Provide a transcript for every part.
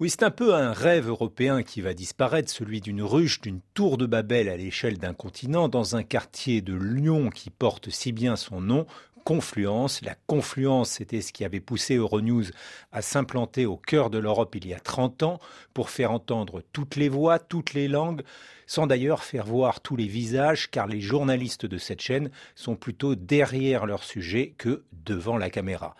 Oui, c'est un peu un rêve européen qui va disparaître, celui d'une ruche, d'une tour de Babel à l'échelle d'un continent, dans un quartier de Lyon qui porte si bien son nom, confluence. La confluence, c'était ce qui avait poussé Euronews à s'implanter au cœur de l'Europe il y a 30 ans pour faire entendre toutes les voix, toutes les langues, sans d'ailleurs faire voir tous les visages, car les journalistes de cette chaîne sont plutôt derrière leur sujet que devant la caméra.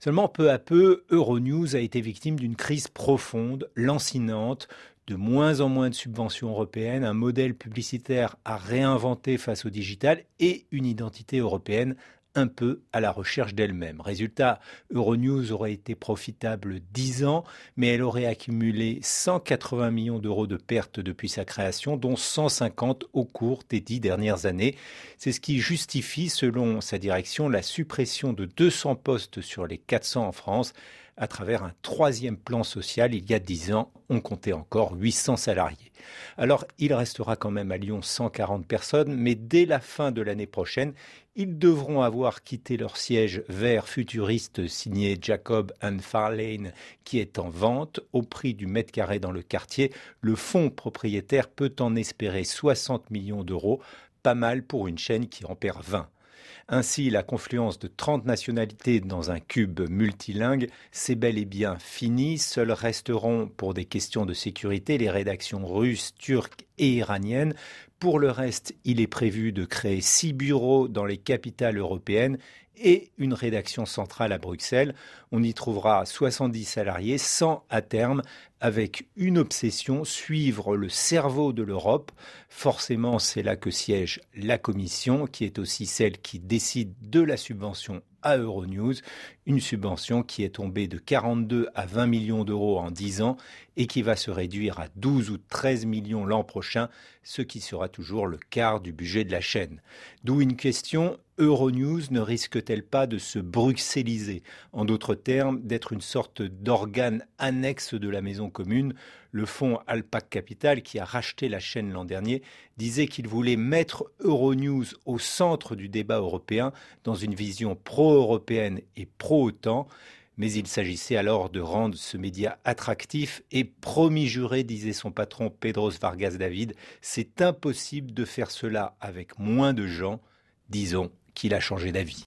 Seulement, peu à peu, Euronews a été victime d'une crise profonde, lancinante, de moins en moins de subventions européennes, un modèle publicitaire à réinventer face au digital et une identité européenne un peu à la recherche d'elle-même. Résultat, Euronews aurait été profitable 10 ans, mais elle aurait accumulé 180 millions d'euros de pertes depuis sa création, dont 150 au cours des dix dernières années. C'est ce qui justifie, selon sa direction, la suppression de 200 postes sur les 400 en France à travers un troisième plan social. Il y a dix ans, on comptait encore 800 salariés. Alors, il restera quand même à Lyon 140 personnes, mais dès la fin de l'année prochaine, ils devront avoir quitté leur siège vert futuriste signé Jacob and Farlane, qui est en vente au prix du mètre carré dans le quartier. Le fonds propriétaire peut en espérer 60 millions d'euros, pas mal pour une chaîne qui en perd 20. Ainsi, la confluence de 30 nationalités dans un cube multilingue, c'est bel et bien fini. Seules resteront, pour des questions de sécurité, les rédactions russes, turques et iraniennes. Pour le reste, il est prévu de créer six bureaux dans les capitales européennes et une rédaction centrale à Bruxelles. On y trouvera 70 salariés, sans à terme, avec une obsession, suivre le cerveau de l'Europe. Forcément, c'est là que siège la Commission, qui est aussi celle qui décide de la subvention à Euronews, une subvention qui est tombée de 42 à 20 millions d'euros en 10 ans et qui va se réduire à 12 ou 13 millions l'an prochain, ce qui sera toujours le quart du budget de la chaîne. D'où une question, Euronews ne risque-t-elle pas de se bruxelliser? En d'autres termes, d'être une sorte d'organe annexe de la maison commune Le fonds Alpac Capital, qui a racheté la chaîne l'an dernier, disait qu'il voulait mettre Euronews au centre du débat européen dans une vision pro-européenne et pro-OTAN mais il s'agissait alors de rendre ce média attractif et promis juré, disait son patron Pedros Vargas David, c'est impossible de faire cela avec moins de gens. Disons qu'il a changé d'avis.